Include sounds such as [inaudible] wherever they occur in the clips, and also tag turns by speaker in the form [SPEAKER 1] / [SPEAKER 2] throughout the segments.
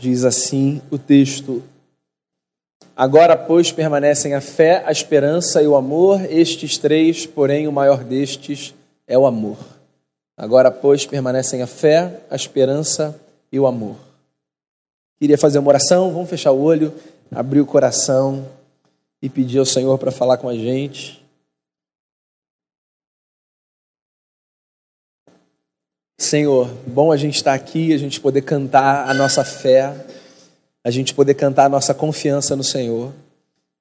[SPEAKER 1] Diz assim o texto: Agora, pois, permanecem a fé, a esperança e o amor, estes três, porém, o maior destes é o amor. Agora, pois, permanecem a fé, a esperança e o amor. Queria fazer uma oração, vamos fechar o olho, abrir o coração e pedir ao Senhor para falar com a gente. Senhor, bom a gente estar aqui, a gente poder cantar a nossa fé, a gente poder cantar a nossa confiança no Senhor.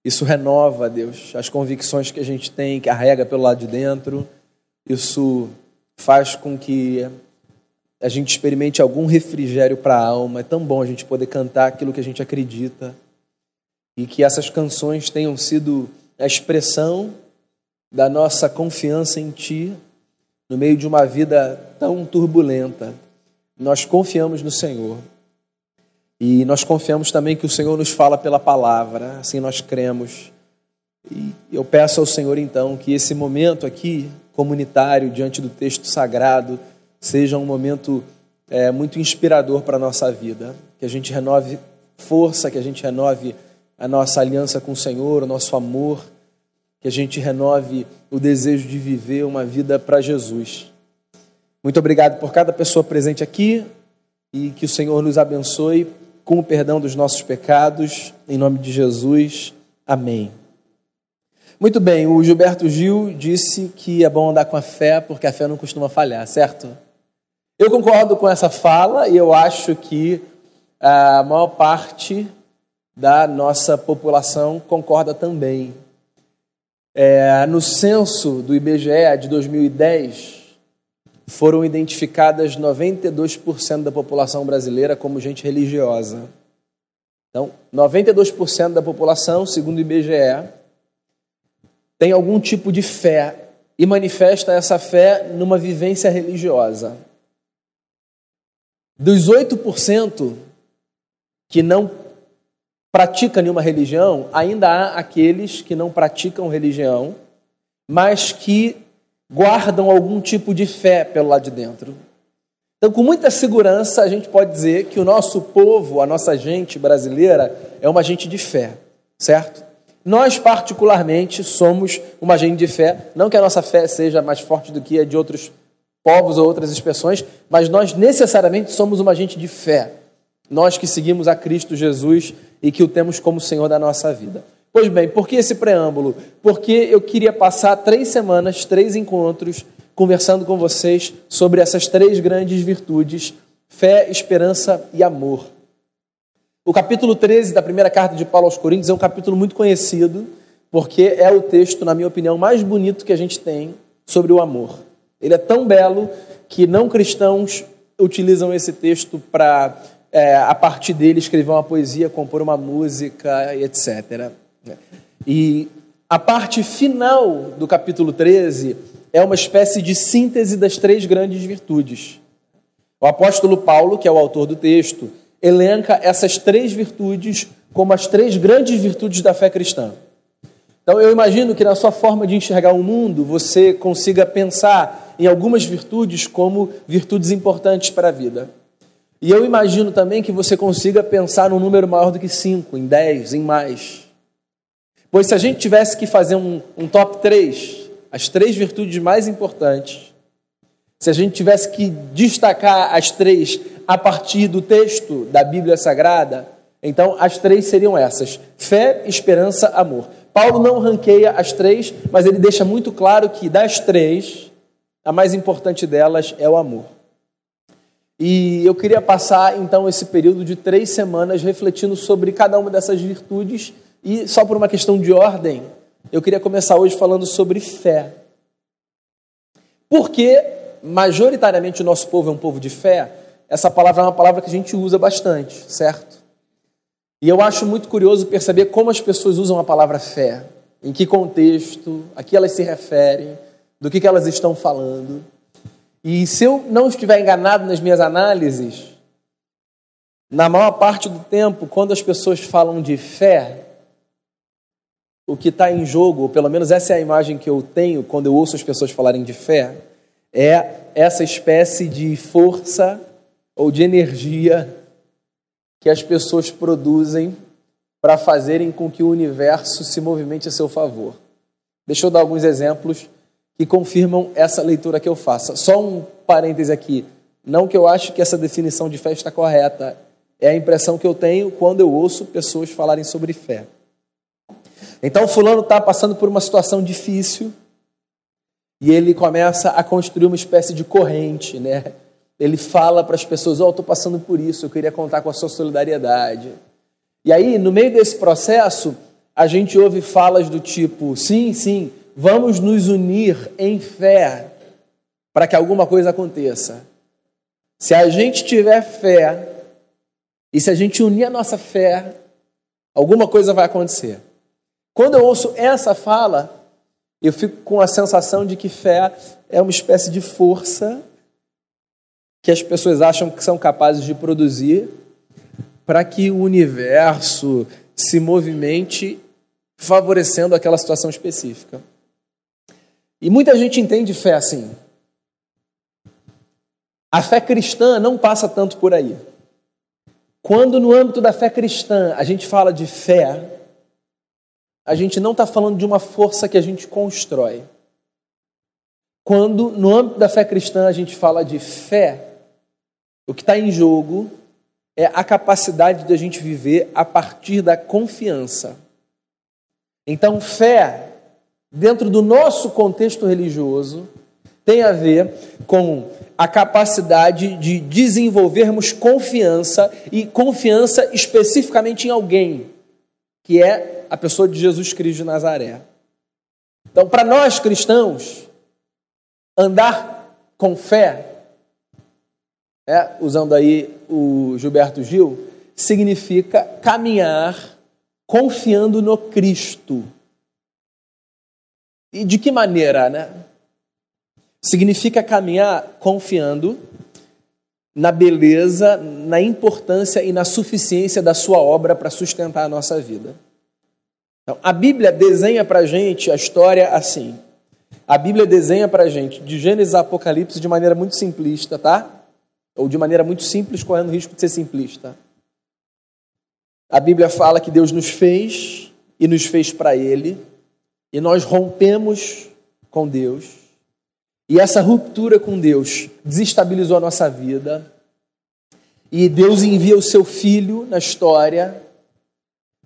[SPEAKER 1] Isso renova, Deus, as convicções que a gente tem, carrega pelo lado de dentro. Isso faz com que a gente experimente algum refrigério para a alma. É tão bom a gente poder cantar aquilo que a gente acredita e que essas canções tenham sido a expressão da nossa confiança em Ti no meio de uma vida tão turbulenta. Nós confiamos no Senhor. E nós confiamos também que o Senhor nos fala pela palavra, assim nós cremos. E eu peço ao Senhor então que esse momento aqui, comunitário, diante do texto sagrado, seja um momento é, muito inspirador para a nossa vida. Que a gente renove força, que a gente renove a nossa aliança com o Senhor, o nosso amor, que a gente renove o desejo de viver uma vida para Jesus. Muito obrigado por cada pessoa presente aqui e que o Senhor nos abençoe com o perdão dos nossos pecados, em nome de Jesus. Amém. Muito bem, o Gilberto Gil disse que é bom andar com a fé porque a fé não costuma falhar, certo? Eu concordo com essa fala e eu acho que a maior parte da nossa população concorda também. É, no censo do IBGE de 2010, foram identificadas 92% da população brasileira como gente religiosa. Então, 92% da população, segundo o IBGE, tem algum tipo de fé e manifesta essa fé numa vivência religiosa. Dos 8% que não pratica nenhuma religião, ainda há aqueles que não praticam religião, mas que guardam algum tipo de fé pelo lado de dentro. Então, com muita segurança, a gente pode dizer que o nosso povo, a nossa gente brasileira, é uma gente de fé, certo? Nós, particularmente, somos uma gente de fé. Não que a nossa fé seja mais forte do que a de outros povos ou outras expressões, mas nós necessariamente somos uma gente de fé. Nós que seguimos a Cristo Jesus e que o temos como Senhor da nossa vida. Pois bem, por que esse preâmbulo? Porque eu queria passar três semanas, três encontros, conversando com vocês sobre essas três grandes virtudes: fé, esperança e amor. O capítulo 13 da primeira carta de Paulo aos Coríntios é um capítulo muito conhecido, porque é o texto, na minha opinião, mais bonito que a gente tem sobre o amor. Ele é tão belo que não cristãos utilizam esse texto para é, a partir dele, escrever uma poesia, compor uma música, etc. E a parte final do capítulo 13 é uma espécie de síntese das três grandes virtudes. O apóstolo Paulo, que é o autor do texto, elenca essas três virtudes como as três grandes virtudes da fé cristã. Então eu imagino que na sua forma de enxergar o mundo, você consiga pensar em algumas virtudes como virtudes importantes para a vida. E eu imagino também que você consiga pensar num número maior do que cinco, em dez, em mais. Pois se a gente tivesse que fazer um, um top 3, as três virtudes mais importantes, se a gente tivesse que destacar as três a partir do texto da Bíblia Sagrada, então as três seriam essas: fé, esperança, amor. Paulo não ranqueia as três, mas ele deixa muito claro que das três, a mais importante delas é o amor. E eu queria passar então esse período de três semanas refletindo sobre cada uma dessas virtudes e só por uma questão de ordem, eu queria começar hoje falando sobre fé. Porque majoritariamente o nosso povo é um povo de fé, essa palavra é uma palavra que a gente usa bastante, certo? E eu acho muito curioso perceber como as pessoas usam a palavra fé, em que contexto, a que elas se referem, do que, que elas estão falando. E se eu não estiver enganado nas minhas análises, na maior parte do tempo, quando as pessoas falam de fé, o que está em jogo, ou pelo menos essa é a imagem que eu tenho quando eu ouço as pessoas falarem de fé, é essa espécie de força ou de energia que as pessoas produzem para fazerem com que o universo se movimente a seu favor. Deixa eu dar alguns exemplos que confirmam essa leitura que eu faço. Só um parêntese aqui. Não que eu acho que essa definição de fé está correta, é a impressão que eu tenho quando eu ouço pessoas falarem sobre fé. Então, Fulano está passando por uma situação difícil e ele começa a construir uma espécie de corrente, né? Ele fala para as pessoas: Ó, oh, estou passando por isso, eu queria contar com a sua solidariedade. E aí, no meio desse processo, a gente ouve falas do tipo: sim, sim, vamos nos unir em fé para que alguma coisa aconteça. Se a gente tiver fé e se a gente unir a nossa fé, alguma coisa vai acontecer. Quando eu ouço essa fala, eu fico com a sensação de que fé é uma espécie de força que as pessoas acham que são capazes de produzir para que o universo se movimente favorecendo aquela situação específica. E muita gente entende fé assim. A fé cristã não passa tanto por aí. Quando no âmbito da fé cristã a gente fala de fé, a gente não está falando de uma força que a gente constrói. Quando no âmbito da fé cristã a gente fala de fé, o que está em jogo é a capacidade de a gente viver a partir da confiança. Então, fé, dentro do nosso contexto religioso, tem a ver com a capacidade de desenvolvermos confiança e confiança especificamente em alguém, que é a pessoa de Jesus Cristo de Nazaré. Então, para nós cristãos, andar com fé é, usando aí o Gilberto Gil, significa caminhar confiando no Cristo. E de que maneira, né? Significa caminhar confiando na beleza, na importância e na suficiência da sua obra para sustentar a nossa vida. Então, a Bíblia desenha para a gente a história assim. A Bíblia desenha para a gente, de Gênesis a Apocalipse, de maneira muito simplista, tá? ou de maneira muito simples, correndo o risco de ser simplista. A Bíblia fala que Deus nos fez e nos fez para Ele, e nós rompemos com Deus, e essa ruptura com Deus desestabilizou a nossa vida, e Deus envia o seu filho na história,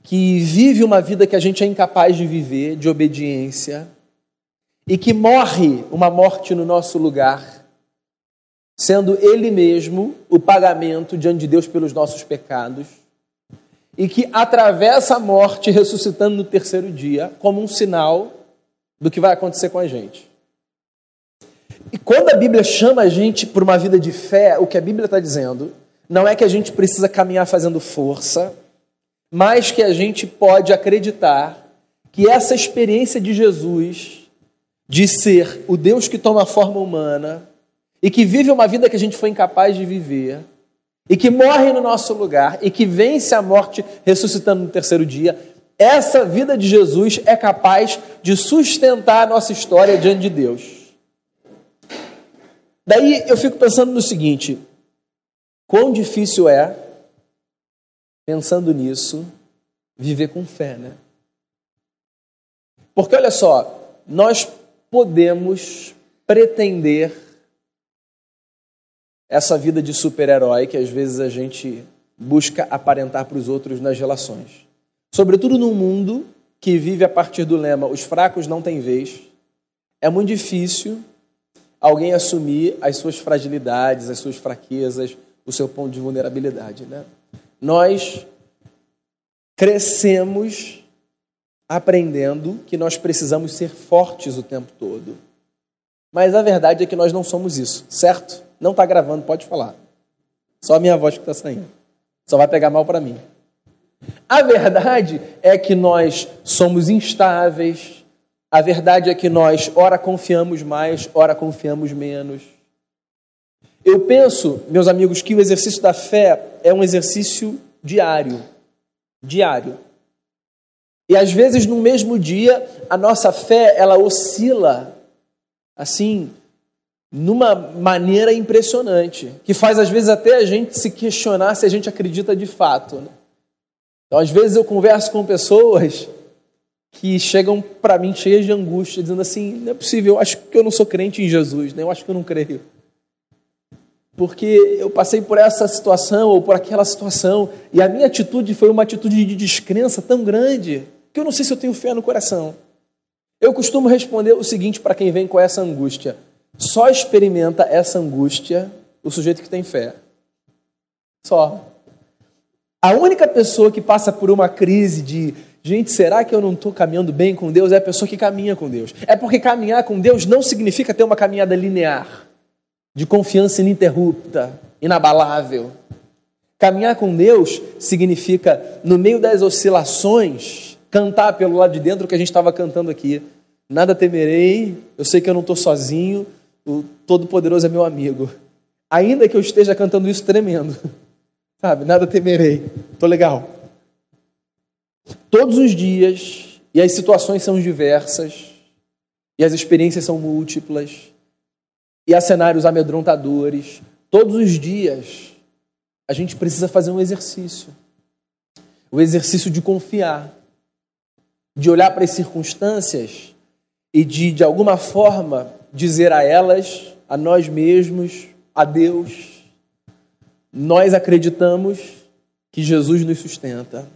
[SPEAKER 1] que vive uma vida que a gente é incapaz de viver, de obediência, e que morre uma morte no nosso lugar sendo Ele mesmo o pagamento diante de Deus pelos nossos pecados, e que atravessa a morte ressuscitando no terceiro dia, como um sinal do que vai acontecer com a gente. E quando a Bíblia chama a gente por uma vida de fé, o que a Bíblia está dizendo não é que a gente precisa caminhar fazendo força, mas que a gente pode acreditar que essa experiência de Jesus, de ser o Deus que toma forma humana, e que vive uma vida que a gente foi incapaz de viver, e que morre no nosso lugar, e que vence a morte ressuscitando no terceiro dia, essa vida de Jesus é capaz de sustentar a nossa história diante de Deus. Daí eu fico pensando no seguinte: quão difícil é, pensando nisso, viver com fé, né? Porque olha só, nós podemos pretender essa vida de super-herói que às vezes a gente busca aparentar para os outros nas relações. Sobretudo num mundo que vive a partir do lema os fracos não têm vez, é muito difícil alguém assumir as suas fragilidades, as suas fraquezas, o seu ponto de vulnerabilidade. Né? Nós crescemos aprendendo que nós precisamos ser fortes o tempo todo. Mas a verdade é que nós não somos isso, certo? Não está gravando, pode falar. Só a minha voz que está saindo. Só vai pegar mal para mim. A verdade é que nós somos instáveis. A verdade é que nós, ora, confiamos mais, ora, confiamos menos. Eu penso, meus amigos, que o exercício da fé é um exercício diário. Diário. E às vezes, no mesmo dia, a nossa fé, ela oscila assim, numa maneira impressionante, que faz às vezes até a gente se questionar se a gente acredita de fato. Né? Então, às vezes eu converso com pessoas que chegam para mim cheias de angústia, dizendo assim: não é possível, eu acho que eu não sou crente em Jesus, né? eu acho que eu não creio. Porque eu passei por essa situação ou por aquela situação, e a minha atitude foi uma atitude de descrença tão grande que eu não sei se eu tenho fé no coração. Eu costumo responder o seguinte para quem vem com essa angústia: só experimenta essa angústia o sujeito que tem fé. Só. A única pessoa que passa por uma crise de Gente, será que eu não estou caminhando bem com Deus? É a pessoa que caminha com Deus. É porque caminhar com Deus não significa ter uma caminhada linear, de confiança ininterrupta, inabalável. Caminhar com Deus significa, no meio das oscilações, cantar pelo lado de dentro o que a gente estava cantando aqui. Nada temerei, eu sei que eu não estou sozinho, o Todo-Poderoso é meu amigo. Ainda que eu esteja cantando isso tremendo, [laughs] sabe? Nada temerei, estou legal. Todos os dias, e as situações são diversas, e as experiências são múltiplas, e há cenários amedrontadores. Todos os dias, a gente precisa fazer um exercício. O exercício de confiar, de olhar para as circunstâncias e de, de alguma forma, dizer a elas, a nós mesmos, a Deus, nós acreditamos que Jesus nos sustenta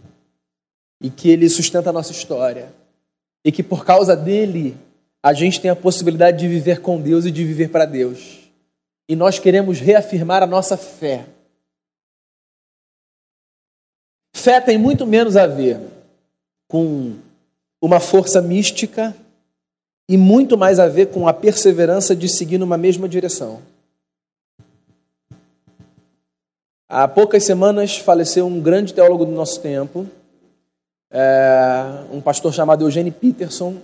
[SPEAKER 1] e que ele sustenta a nossa história. E que por causa dele a gente tem a possibilidade de viver com Deus e de viver para Deus. E nós queremos reafirmar a nossa fé. Fé tem muito menos a ver com uma força mística e muito mais a ver com a perseverança de seguir numa mesma direção. Há poucas semanas faleceu um grande teólogo do nosso tempo, é, um pastor chamado Eugênio Peterson,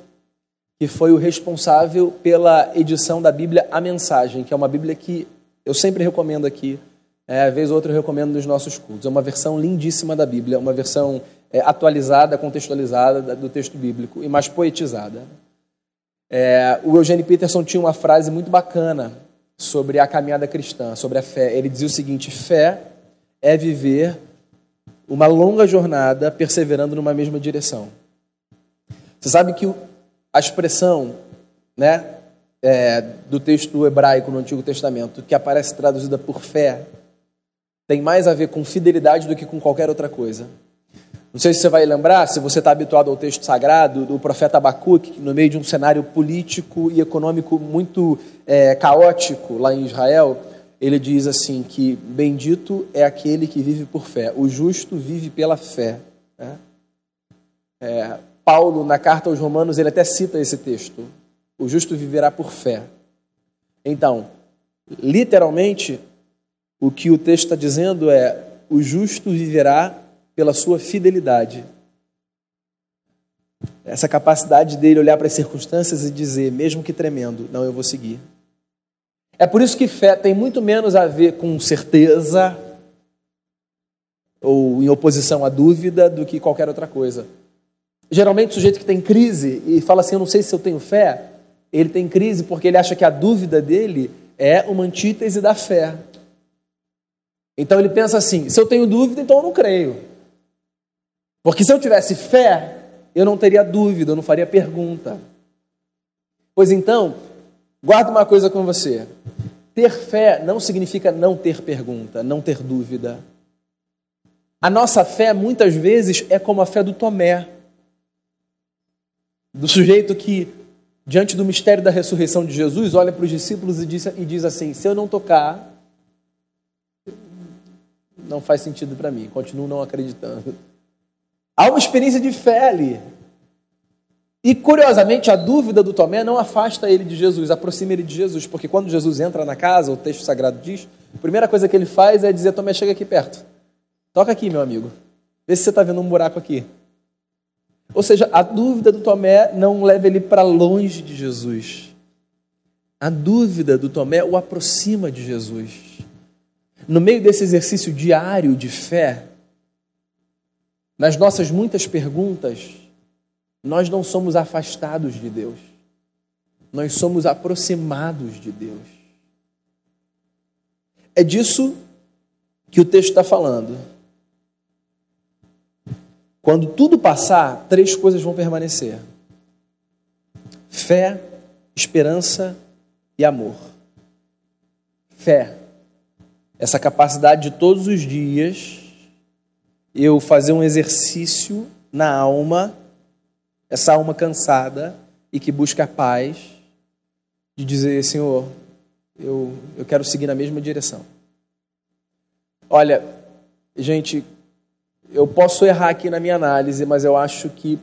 [SPEAKER 1] que foi o responsável pela edição da Bíblia A Mensagem, que é uma Bíblia que eu sempre recomendo aqui, é, vez ou outra eu recomendo nos nossos cultos. É uma versão lindíssima da Bíblia, uma versão é, atualizada, contextualizada do texto bíblico e mais poetizada. É, o Eugênio Peterson tinha uma frase muito bacana sobre a caminhada cristã, sobre a fé. Ele dizia o seguinte: fé é viver uma longa jornada perseverando numa mesma direção. Você sabe que a expressão né, é, do texto hebraico no Antigo Testamento, que aparece traduzida por fé, tem mais a ver com fidelidade do que com qualquer outra coisa. Não sei se você vai lembrar, se você está habituado ao texto sagrado do profeta Abacuque, no meio de um cenário político e econômico muito é, caótico lá em Israel, ele diz assim que bendito é aquele que vive por fé, o justo vive pela fé. Né? É, Paulo, na carta aos Romanos, ele até cita esse texto: o justo viverá por fé. Então, literalmente, o que o texto está dizendo é: o justo viverá pela sua fidelidade. Essa capacidade dele olhar para as circunstâncias e dizer, mesmo que tremendo, não, eu vou seguir. É por isso que fé tem muito menos a ver com certeza ou em oposição à dúvida do que qualquer outra coisa. Geralmente o sujeito que tem crise e fala assim, eu não sei se eu tenho fé, ele tem crise porque ele acha que a dúvida dele é uma antítese da fé. Então ele pensa assim: se eu tenho dúvida, então eu não creio. Porque se eu tivesse fé, eu não teria dúvida, eu não faria pergunta. Pois então, Guarda uma coisa com você. Ter fé não significa não ter pergunta, não ter dúvida. A nossa fé, muitas vezes, é como a fé do Tomé, do sujeito que, diante do mistério da ressurreição de Jesus, olha para os discípulos e diz, e diz assim: se eu não tocar, não faz sentido para mim, continuo não acreditando. Há uma experiência de fé ali. E curiosamente, a dúvida do Tomé não afasta ele de Jesus, aproxima ele de Jesus, porque quando Jesus entra na casa, o texto sagrado diz, a primeira coisa que ele faz é dizer: Tomé, chega aqui perto. Toca aqui, meu amigo. Vê se você está vendo um buraco aqui. Ou seja, a dúvida do Tomé não leva ele para longe de Jesus. A dúvida do Tomé o aproxima de Jesus. No meio desse exercício diário de fé, nas nossas muitas perguntas, nós não somos afastados de Deus, nós somos aproximados de Deus. é disso que o texto está falando. Quando tudo passar, três coisas vão permanecer: fé, esperança e amor. Fé, essa capacidade de todos os dias eu fazer um exercício na alma, essa alma cansada e que busca a paz, de dizer: Senhor, eu, eu quero seguir na mesma direção. Olha, gente, eu posso errar aqui na minha análise, mas eu acho que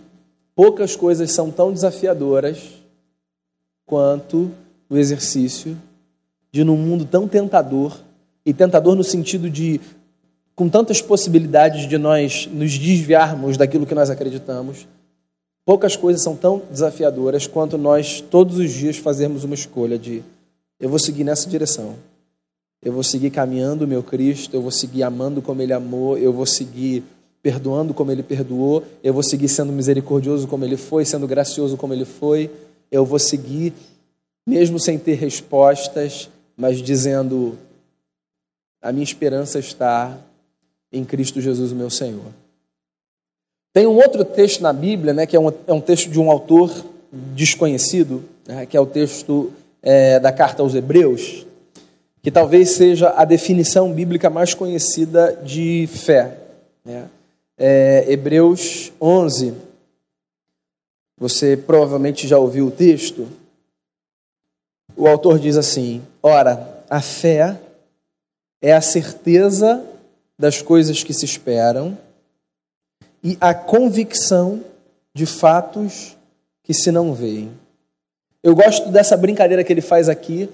[SPEAKER 1] poucas coisas são tão desafiadoras quanto o exercício de, num mundo tão tentador, e tentador no sentido de com tantas possibilidades de nós nos desviarmos daquilo que nós acreditamos, poucas coisas são tão desafiadoras quanto nós todos os dias fazermos uma escolha de eu vou seguir nessa direção. Eu vou seguir caminhando o meu Cristo, eu vou seguir amando como Ele amou, eu vou seguir perdoando como Ele perdoou, eu vou seguir sendo misericordioso como Ele foi, sendo gracioso como Ele foi, eu vou seguir, mesmo sem ter respostas, mas dizendo: a minha esperança está em Cristo Jesus, meu Senhor. Tem um outro texto na Bíblia, né, que é um, é um texto de um autor desconhecido, né, que é o texto é, da carta aos Hebreus, que talvez seja a definição bíblica mais conhecida de fé. Né? É, Hebreus 11, você provavelmente já ouviu o texto. O autor diz assim: Ora, a fé é a certeza das coisas que se esperam e a convicção de fatos que se não veem. Eu gosto dessa brincadeira que ele faz aqui,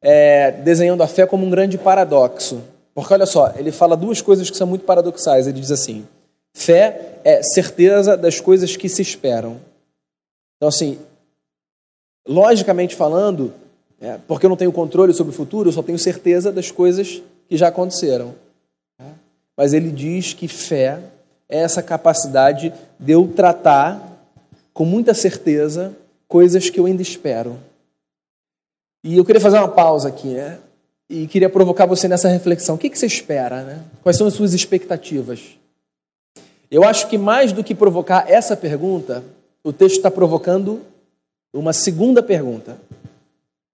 [SPEAKER 1] é, desenhando a fé como um grande paradoxo. Porque olha só, ele fala duas coisas que são muito paradoxais. Ele diz assim: fé é certeza das coisas que se esperam. Então, assim, logicamente falando, é, porque eu não tenho controle sobre o futuro, eu só tenho certeza das coisas que já aconteceram. Mas ele diz que fé é essa capacidade de eu tratar com muita certeza coisas que eu ainda espero. E eu queria fazer uma pausa aqui, né? E queria provocar você nessa reflexão. O que, que você espera, né? Quais são as suas expectativas? Eu acho que mais do que provocar essa pergunta, o texto está provocando uma segunda pergunta.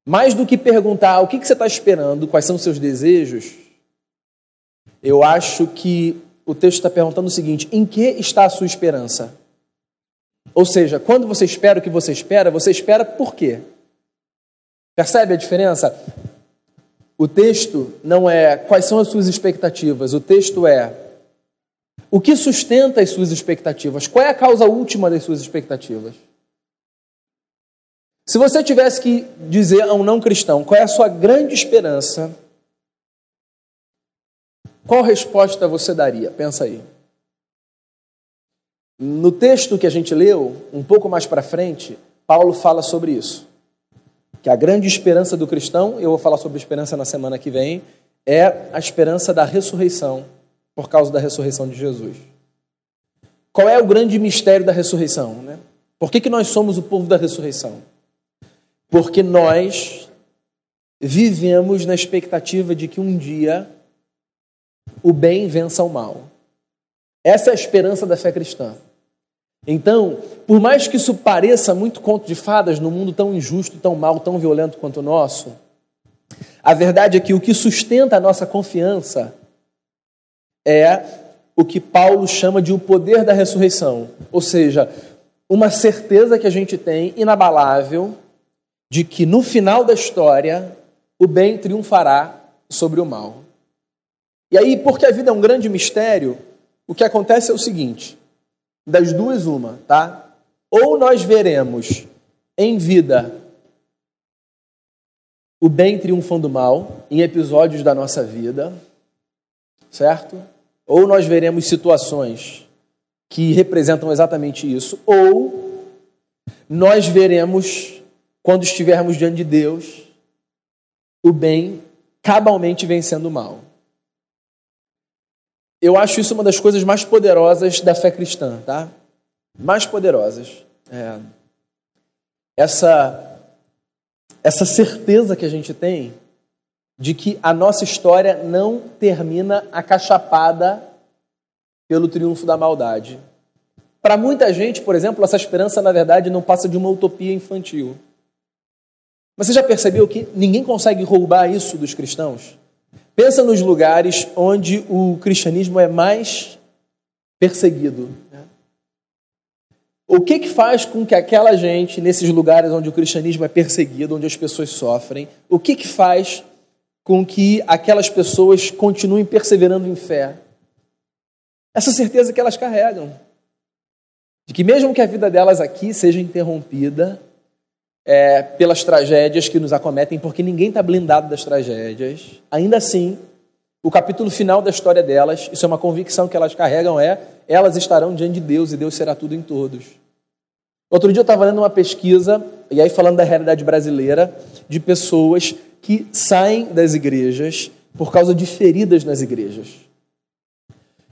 [SPEAKER 1] Mais do que perguntar o que, que você está esperando, quais são os seus desejos, eu acho que o texto está perguntando o seguinte: em que está a sua esperança? Ou seja, quando você espera o que você espera, você espera por quê? Percebe a diferença? O texto não é quais são as suas expectativas, o texto é o que sustenta as suas expectativas, qual é a causa última das suas expectativas. Se você tivesse que dizer a um não cristão qual é a sua grande esperança, qual resposta você daria? Pensa aí. No texto que a gente leu, um pouco mais para frente, Paulo fala sobre isso. Que a grande esperança do cristão, eu vou falar sobre esperança na semana que vem, é a esperança da ressurreição, por causa da ressurreição de Jesus. Qual é o grande mistério da ressurreição? Né? Por que, que nós somos o povo da ressurreição? Porque nós vivemos na expectativa de que um dia o bem vença o mal. Essa é a esperança da fé cristã. Então, por mais que isso pareça muito conto de fadas no mundo tão injusto, tão mal, tão violento quanto o nosso, a verdade é que o que sustenta a nossa confiança é o que Paulo chama de o poder da ressurreição, ou seja, uma certeza que a gente tem inabalável de que no final da história o bem triunfará sobre o mal. E aí, porque a vida é um grande mistério, o que acontece é o seguinte: das duas, uma, tá? Ou nós veremos em vida o bem triunfando o mal em episódios da nossa vida, certo? Ou nós veremos situações que representam exatamente isso, ou nós veremos, quando estivermos diante de Deus, o bem cabalmente vencendo o mal. Eu acho isso uma das coisas mais poderosas da fé cristã, tá? Mais poderosas. É. Essa, essa certeza que a gente tem de que a nossa história não termina acachapada pelo triunfo da maldade. Para muita gente, por exemplo, essa esperança, na verdade, não passa de uma utopia infantil. Mas você já percebeu que ninguém consegue roubar isso dos cristãos? Pensa nos lugares onde o cristianismo é mais perseguido. Né? O que, que faz com que aquela gente, nesses lugares onde o cristianismo é perseguido, onde as pessoas sofrem, o que, que faz com que aquelas pessoas continuem perseverando em fé? Essa certeza que elas carregam. De que, mesmo que a vida delas aqui seja interrompida é, pelas tragédias que nos acometem, porque ninguém está blindado das tragédias, ainda assim, o capítulo final da história delas, isso é uma convicção que elas carregam, é elas estarão diante de Deus e Deus será tudo em todos. Outro dia eu estava lendo uma pesquisa, e aí falando da realidade brasileira, de pessoas que saem das igrejas por causa de feridas nas igrejas.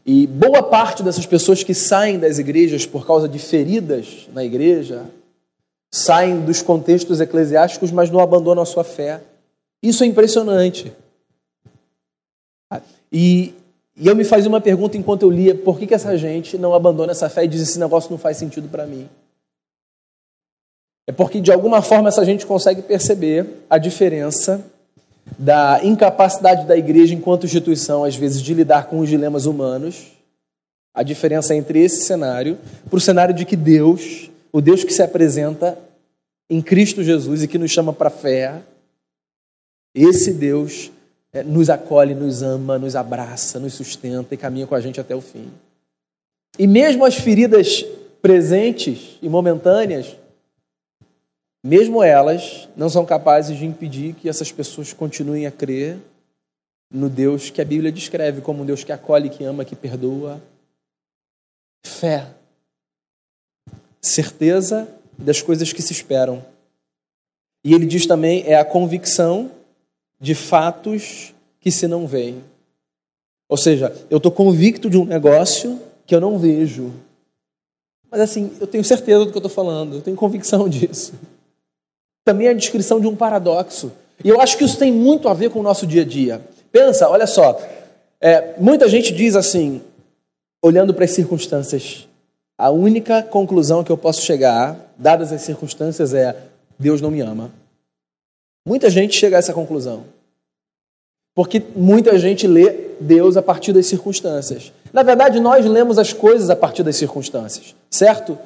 [SPEAKER 1] E boa parte dessas pessoas que saem das igrejas por causa de feridas na igreja saem dos contextos eclesiásticos, mas não abandonam a sua fé. Isso é impressionante. E, e eu me fazia uma pergunta enquanto eu lia: por que, que essa gente não abandona essa fé e diz esse negócio não faz sentido para mim? É porque de alguma forma essa gente consegue perceber a diferença da incapacidade da igreja enquanto instituição, às vezes, de lidar com os dilemas humanos, a diferença entre esse cenário para o cenário de que Deus, o Deus que se apresenta em Cristo Jesus e que nos chama para a fé, esse Deus é, nos acolhe, nos ama, nos abraça, nos sustenta e caminha com a gente até o fim. E mesmo as feridas presentes e momentâneas, mesmo elas não são capazes de impedir que essas pessoas continuem a crer no Deus que a Bíblia descreve como um Deus que acolhe, que ama, que perdoa. Fé. Certeza das coisas que se esperam. E ele diz também é a convicção de fatos que se não veem. Ou seja, eu estou convicto de um negócio que eu não vejo. Mas assim, eu tenho certeza do que eu estou falando, eu tenho convicção [laughs] disso. Também é a descrição de um paradoxo. E eu acho que isso tem muito a ver com o nosso dia a dia. Pensa, olha só, é, muita gente diz assim, olhando para as circunstâncias, a única conclusão que eu posso chegar, dadas as circunstâncias, é Deus não me ama. Muita gente chega a essa conclusão. Porque muita gente lê Deus a partir das circunstâncias. Na verdade, nós lemos as coisas a partir das circunstâncias, certo?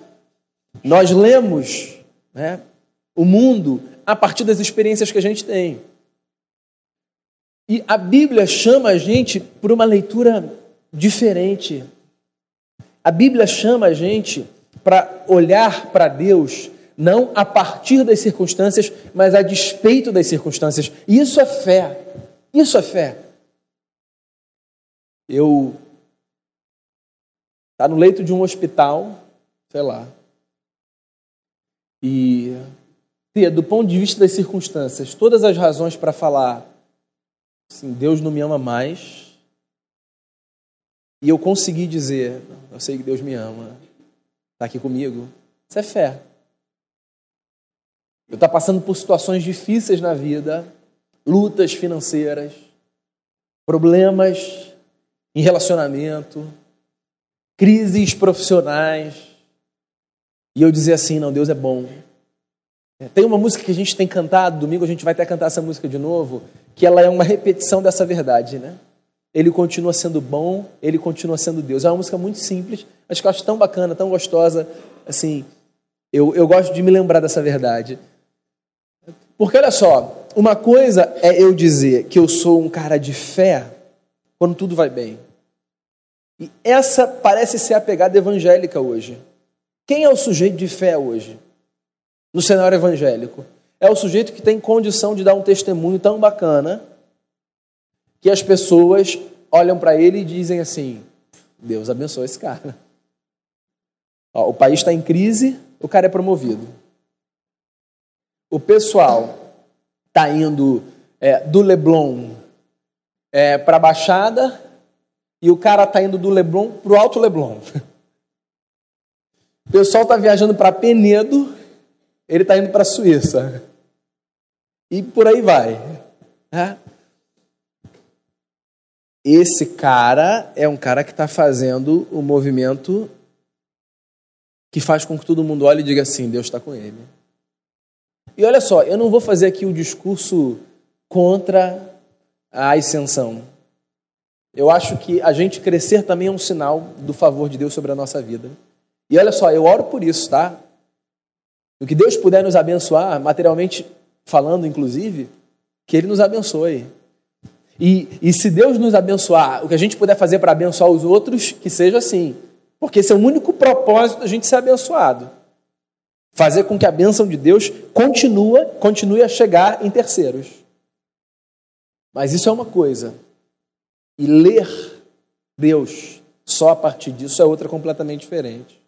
[SPEAKER 1] Nós lemos né, o mundo a partir das experiências que a gente tem. E a Bíblia chama a gente por uma leitura diferente. A Bíblia chama a gente para olhar para Deus não a partir das circunstâncias, mas a despeito das circunstâncias. Isso é fé. Isso é fé. Eu tá no leito de um hospital, sei lá. E ter, do ponto de vista das circunstâncias, todas as razões para falar assim, Deus não me ama mais. E eu consegui dizer, eu sei que Deus me ama, está aqui comigo. Isso é fé. Eu estou tá passando por situações difíceis na vida, lutas financeiras, problemas em relacionamento, crises profissionais. E eu dizer assim: não, Deus é bom. Tem uma música que a gente tem cantado, domingo a gente vai até cantar essa música de novo, que ela é uma repetição dessa verdade, né? Ele continua sendo bom, ele continua sendo Deus. É uma música muito simples, mas que eu acho tão bacana, tão gostosa. Assim, eu, eu gosto de me lembrar dessa verdade. Porque olha só, uma coisa é eu dizer que eu sou um cara de fé quando tudo vai bem. E essa parece ser a pegada evangélica hoje. Quem é o sujeito de fé hoje? No cenário evangélico. É o sujeito que tem condição de dar um testemunho tão bacana que as pessoas olham para ele e dizem assim: Deus abençoe esse cara. Ó, o país está em crise, o cara é promovido. O pessoal está indo é, do Leblon é, para a Baixada e o cara está indo do Leblon para o Alto Leblon. O pessoal está viajando para Penedo, ele está indo para a Suíça. E por aí vai. Né? Esse cara é um cara que está fazendo o movimento que faz com que todo mundo olhe e diga assim: Deus está com ele. E olha só, eu não vou fazer aqui o discurso contra a ascensão. Eu acho que a gente crescer também é um sinal do favor de Deus sobre a nossa vida. E olha só, eu oro por isso, tá? O que Deus puder nos abençoar, materialmente falando, inclusive, que Ele nos abençoe. E, e se Deus nos abençoar, o que a gente puder fazer para abençoar os outros, que seja assim. Porque esse é o único propósito da gente ser abençoado. Fazer com que a bênção de Deus continue, continue a chegar em terceiros. Mas isso é uma coisa. E ler Deus só a partir disso é outra completamente diferente.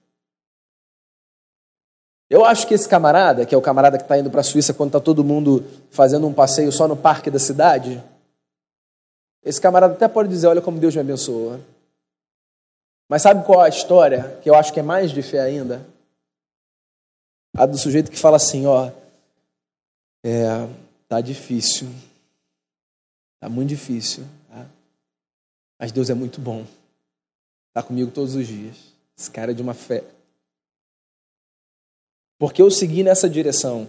[SPEAKER 1] Eu acho que esse camarada, que é o camarada que está indo para a Suíça quando está todo mundo fazendo um passeio só no parque da cidade, esse camarada até pode dizer: Olha como Deus me abençoa. Mas sabe qual a história que eu acho que é mais de fé ainda? A do sujeito que fala assim: Ó, é, tá difícil, tá muito difícil, tá? mas Deus é muito bom, tá comigo todos os dias. Esse cara é de uma fé. Porque eu segui nessa direção.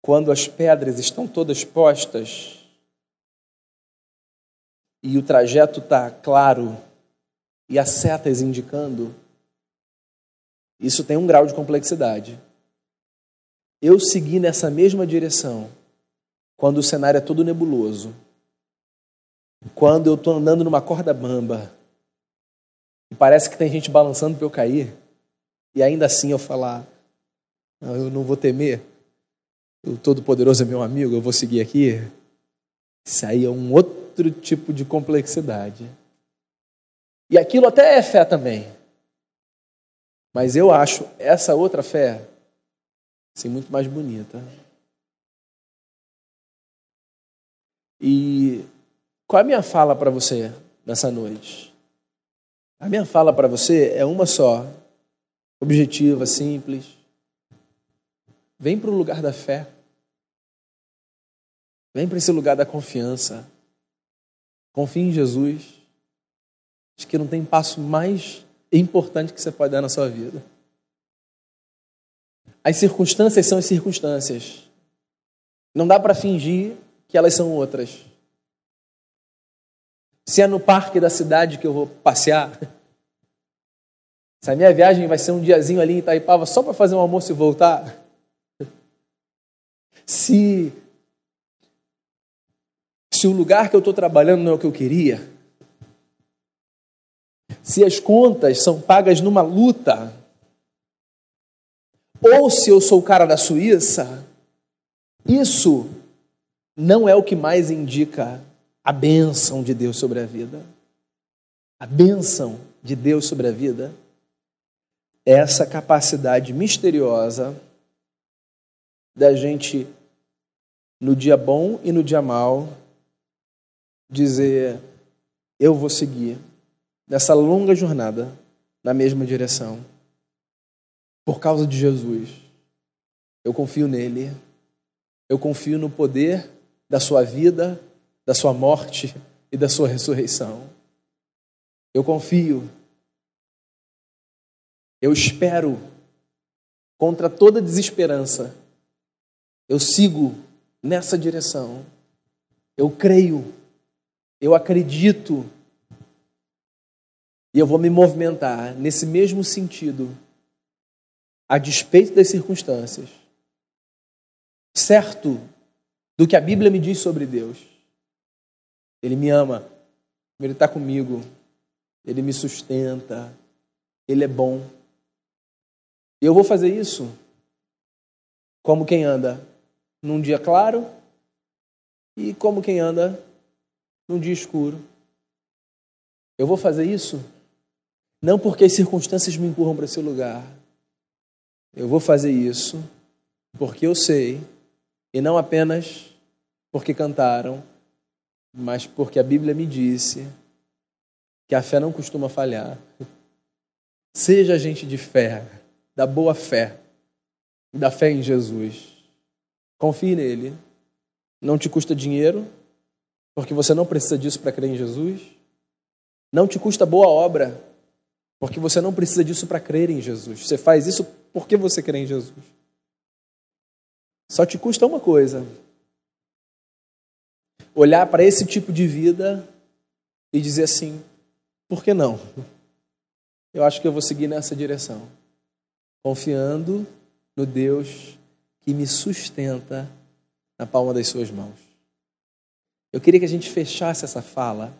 [SPEAKER 1] Quando as pedras estão todas postas, e o trajeto está claro e as setas indicando, isso tem um grau de complexidade. Eu segui nessa mesma direção quando o cenário é todo nebuloso, quando eu estou andando numa corda bamba e parece que tem gente balançando para eu cair, e ainda assim eu falar: não, eu não vou temer, o Todo-Poderoso é meu amigo, eu vou seguir aqui. Isso aí é um outro outro tipo de complexidade. E aquilo até é fé também. Mas eu acho essa outra fé assim, muito mais bonita. E qual é a minha fala para você nessa noite? A minha fala para você é uma só, objetiva, simples. Vem para o lugar da fé. Vem para esse lugar da confiança. Confie em Jesus. Acho que não tem passo mais importante que você pode dar na sua vida. As circunstâncias são as circunstâncias. Não dá para fingir que elas são outras. Se é no parque da cidade que eu vou passear, [laughs] se a minha viagem vai ser um diazinho ali em Itaipava só para fazer um almoço e voltar, [laughs] se se o lugar que eu estou trabalhando não é o que eu queria, se as contas são pagas numa luta, ou se eu sou o cara da Suíça, isso não é o que mais indica a bênção de Deus sobre a vida. A bênção de Deus sobre a vida é essa capacidade misteriosa da gente, no dia bom e no dia mal, dizer: eu vou seguir nessa longa jornada na mesma direção. Por causa de Jesus. Eu confio nele. Eu confio no poder da sua vida, da sua morte e da sua ressurreição. Eu confio. Eu espero contra toda desesperança. Eu sigo nessa direção. Eu creio eu acredito e eu vou me movimentar nesse mesmo sentido, a despeito das circunstâncias, certo do que a Bíblia me diz sobre Deus. Ele me ama, Ele está comigo, Ele me sustenta, Ele é bom. E eu vou fazer isso como quem anda num dia claro e como quem anda num dia escuro. Eu vou fazer isso não porque as circunstâncias me empurram para esse lugar. Eu vou fazer isso porque eu sei, e não apenas porque cantaram, mas porque a Bíblia me disse que a fé não costuma falhar. Seja gente de fé, da boa fé, da fé em Jesus. Confie nele. Não te custa dinheiro, porque você não precisa disso para crer em Jesus. Não te custa boa obra, porque você não precisa disso para crer em Jesus. Você faz isso porque você crê em Jesus. Só te custa uma coisa: olhar para esse tipo de vida e dizer assim: por que não? Eu acho que eu vou seguir nessa direção, confiando no Deus que me sustenta na palma das suas mãos. Eu queria que a gente fechasse essa fala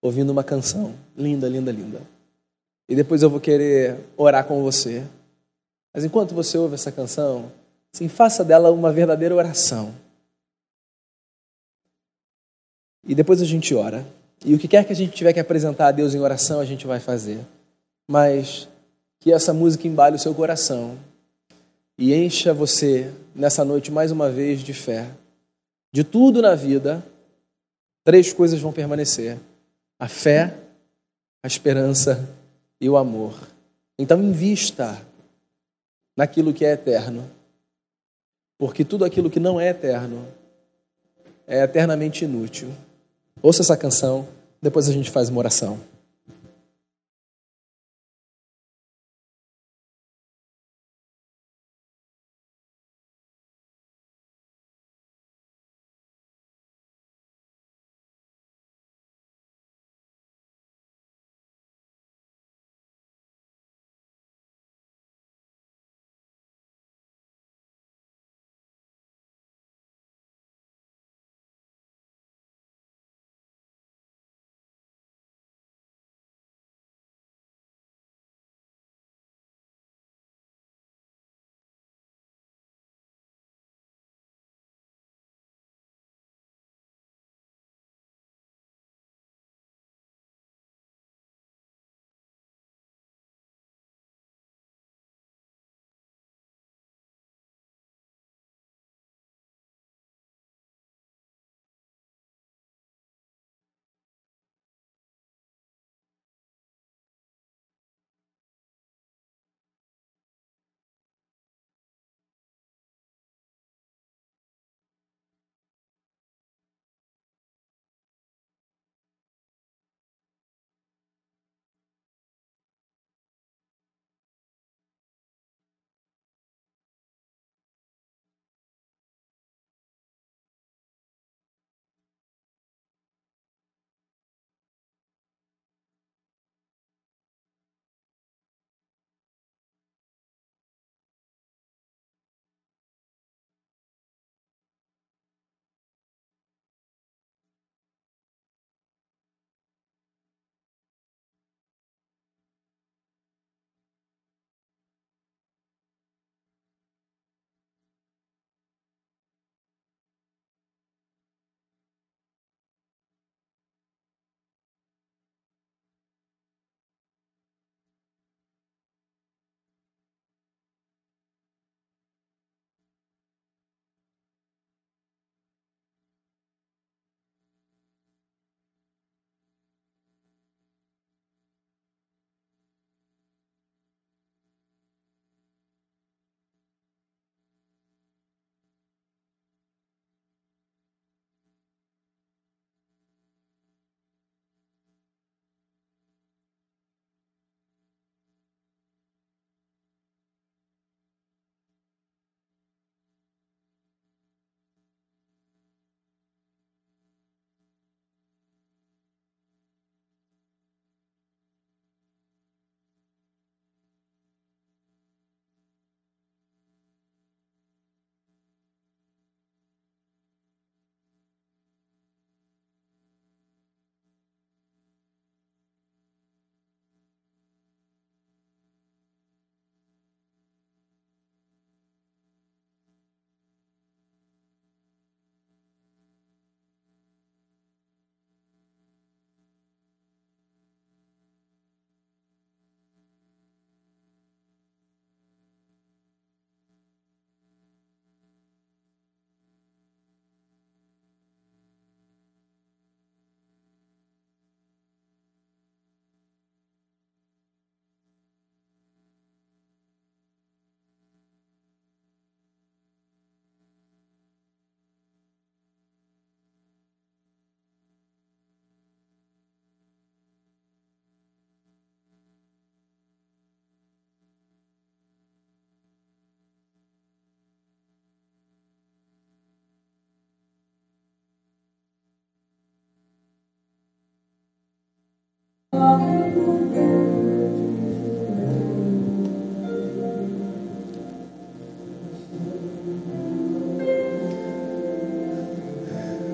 [SPEAKER 1] ouvindo uma canção linda, linda, linda. E depois eu vou querer orar com você. Mas enquanto você ouve essa canção, sim, faça dela uma verdadeira oração. E depois a gente ora. E o que quer que a gente tiver que apresentar a Deus em oração, a gente vai fazer. Mas que essa música embale o seu coração e encha você nessa noite mais uma vez de fé. De tudo na vida, três coisas vão permanecer: a fé, a esperança e o amor. Então, invista naquilo que é eterno, porque tudo aquilo que não é eterno é eternamente inútil. Ouça essa canção, depois a gente faz uma oração.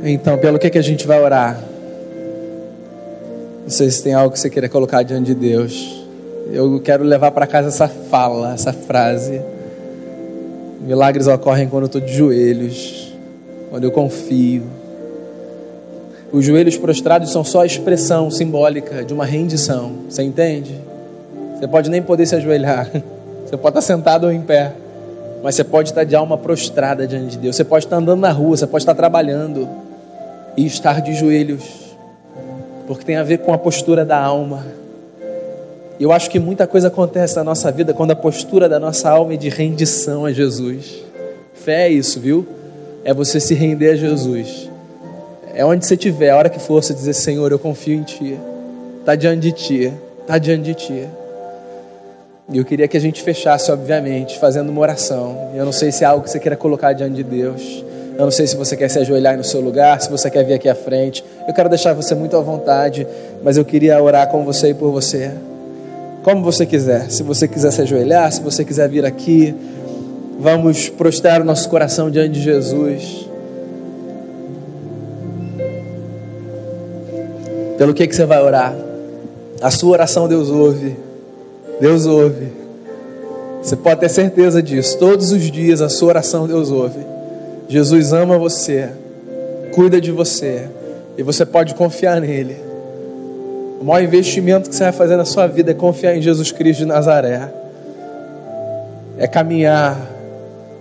[SPEAKER 1] Então, pelo que, que a gente vai orar? Não sei se tem algo que você queira colocar diante de Deus. Eu quero levar para casa essa fala, essa frase. Milagres ocorrem quando eu estou de joelhos, quando eu confio. Os joelhos prostrados são só a expressão simbólica de uma rendição. Você entende? Você pode nem poder se ajoelhar. [laughs] Você pode estar sentado ou em pé. Mas você pode estar de alma prostrada diante de Deus. Você pode estar andando na rua, você pode estar trabalhando e estar de joelhos, porque tem a ver com a postura da alma. E eu acho que muita coisa acontece na nossa vida quando a postura da nossa alma é de rendição a Jesus. Fé é isso, viu? É você se render a Jesus. É onde você estiver, a hora que for, você dizer: Senhor, eu confio em Ti. Está diante de Ti. Está diante de Ti. E eu queria que a gente fechasse, obviamente, fazendo uma oração. Eu não sei se é algo que você queira colocar diante de Deus. Eu não sei se você quer se ajoelhar no seu lugar, se você quer vir aqui à frente. Eu quero deixar você muito à vontade, mas eu queria orar com você e por você. Como você quiser. Se você quiser se ajoelhar, se você quiser vir aqui, vamos prostrar o nosso coração diante de Jesus. Pelo que, que você vai orar? A sua oração Deus ouve. Deus ouve. Você pode ter certeza disso. Todos os dias a sua oração Deus ouve. Jesus ama você, cuida de você e você pode confiar nele. O maior investimento que você vai fazer na sua vida é confiar em Jesus Cristo de Nazaré. É caminhar,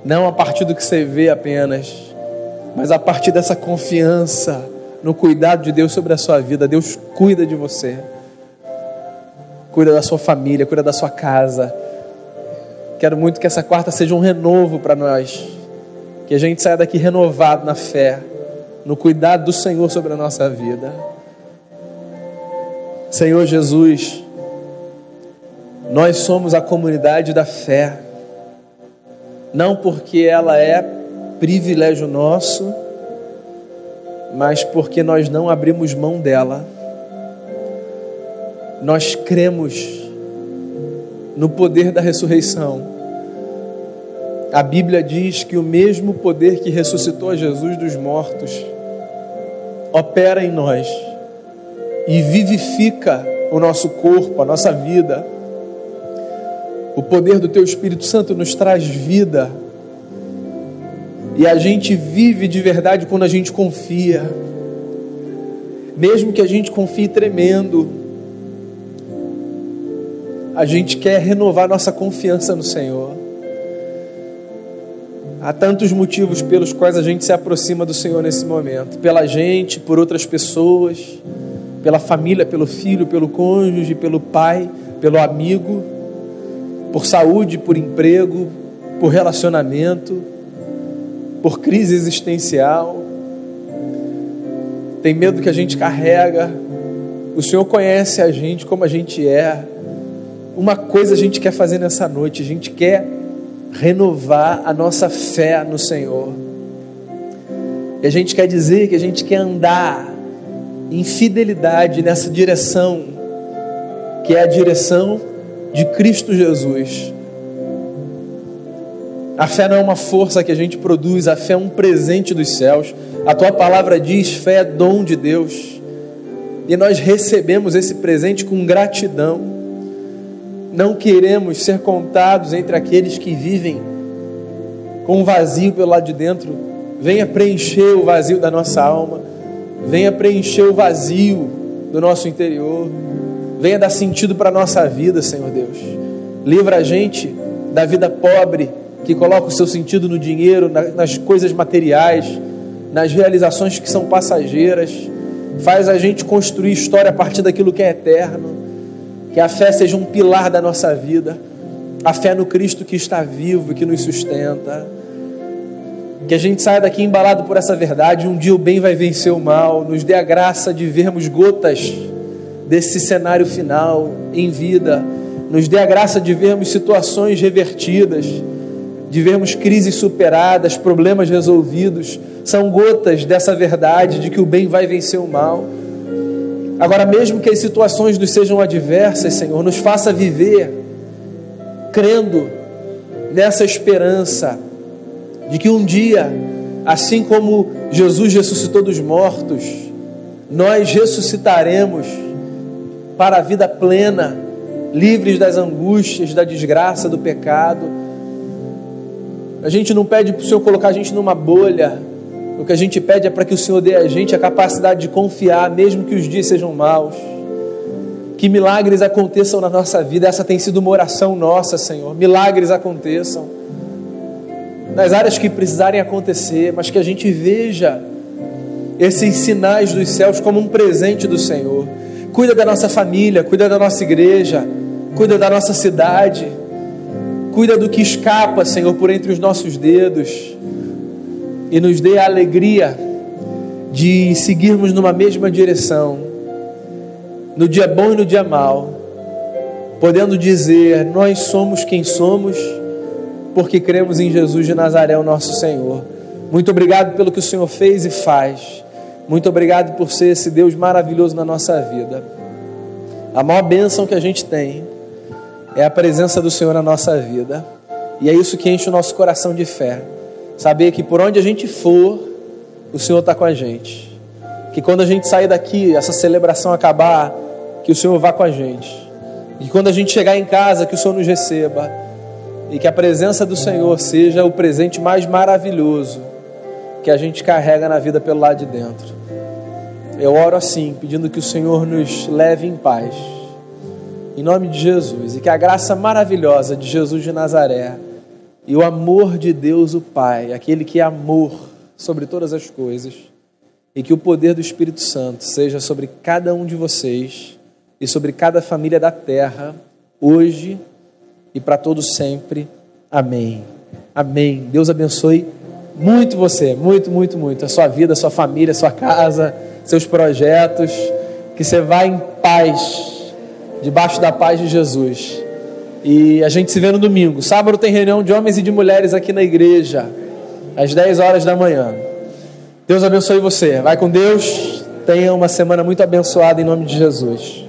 [SPEAKER 1] não a partir do que você vê apenas, mas a partir dessa confiança no cuidado de Deus sobre a sua vida. Deus cuida de você, cuida da sua família, cuida da sua casa. Quero muito que essa quarta seja um renovo para nós que a gente saia daqui renovado na fé, no cuidado do Senhor sobre a nossa vida. Senhor Jesus, nós somos a comunidade da fé, não porque ela é privilégio nosso, mas porque nós não abrimos mão dela. Nós cremos no poder da ressurreição a Bíblia diz que o mesmo poder que ressuscitou Jesus dos mortos opera em nós e vivifica o nosso corpo, a nossa vida. O poder do Teu Espírito Santo nos traz vida. E a gente vive de verdade quando a gente confia. Mesmo que a gente confie tremendo, a gente quer renovar nossa confiança no Senhor. Há tantos motivos pelos quais a gente se aproxima do Senhor nesse momento: pela gente, por outras pessoas, pela família, pelo filho, pelo cônjuge, pelo pai, pelo amigo, por saúde, por emprego, por relacionamento, por crise existencial. Tem medo que a gente carrega. O Senhor conhece a gente como a gente é. Uma coisa a gente quer fazer nessa noite, a gente quer renovar a nossa fé no Senhor. E a gente quer dizer que a gente quer andar em fidelidade nessa direção, que é a direção de Cristo Jesus. A fé não é uma força que a gente produz, a fé é um presente dos céus. A tua palavra diz: fé é dom de Deus. E nós recebemos esse presente com gratidão não queremos ser contados entre aqueles que vivem com um vazio pelo lado de dentro. Venha preencher o vazio da nossa alma, venha preencher o vazio do nosso interior, venha dar sentido para a nossa vida, Senhor Deus. Livra a gente da vida pobre que coloca o seu sentido no dinheiro, nas coisas materiais, nas realizações que são passageiras. Faz a gente construir história a partir daquilo que é eterno. Que a fé seja um pilar da nossa vida. A fé no Cristo que está vivo e que nos sustenta. Que a gente saia daqui embalado por essa verdade. Um dia o bem vai vencer o mal. Nos dê a graça de vermos gotas desse cenário final em vida. Nos dê a graça de vermos situações revertidas, de vermos crises superadas, problemas resolvidos. São gotas dessa verdade de que o bem vai vencer o mal Agora, mesmo que as situações nos sejam adversas, Senhor, nos faça viver crendo nessa esperança de que um dia, assim como Jesus ressuscitou dos mortos, nós ressuscitaremos para a vida plena, livres das angústias, da desgraça, do pecado. A gente não pede para o Senhor colocar a gente numa bolha, o que a gente pede é para que o Senhor dê a gente a capacidade de confiar, mesmo que os dias sejam maus. Que milagres aconteçam na nossa vida. Essa tem sido uma oração nossa, Senhor. Milagres aconteçam. Nas áreas que precisarem acontecer, mas que a gente veja esses sinais dos céus como um presente do Senhor. Cuida da nossa família, cuida da nossa igreja, cuida da nossa cidade, cuida do que escapa, Senhor, por entre os nossos dedos e nos dê a alegria de seguirmos numa mesma direção, no dia bom e no dia mal, podendo dizer: Nós somos quem somos, porque cremos em Jesus de Nazaré, o nosso Senhor. Muito obrigado pelo que o Senhor fez e faz. Muito obrigado por ser esse Deus maravilhoso na nossa vida. A maior bênção que a gente tem é a presença do Senhor na nossa vida. E é isso que enche o nosso coração de fé. Saber que por onde a gente for, o Senhor está com a gente. Que quando a gente sair daqui, essa celebração acabar, que o Senhor vá com a gente. E quando a gente chegar em casa, que o Senhor nos receba. E que a presença do Senhor seja o presente mais maravilhoso que a gente carrega na vida pelo lado de dentro. Eu oro assim, pedindo que o Senhor nos leve em paz. Em nome de Jesus. E que a graça maravilhosa de Jesus de Nazaré e o amor de Deus, o Pai, aquele que é amor sobre todas as coisas, e que o poder do Espírito Santo seja sobre cada um de vocês e sobre cada família da terra, hoje e para todos sempre. Amém. Amém. Deus abençoe muito você, muito, muito, muito. A sua vida, a sua família, a sua casa, seus projetos. Que você vá em paz, debaixo da paz de Jesus. E a gente se vê no domingo. Sábado tem reunião de homens e de mulheres aqui na igreja, às 10 horas da manhã. Deus abençoe você. Vai com Deus. Tenha uma semana muito abençoada em nome de Jesus.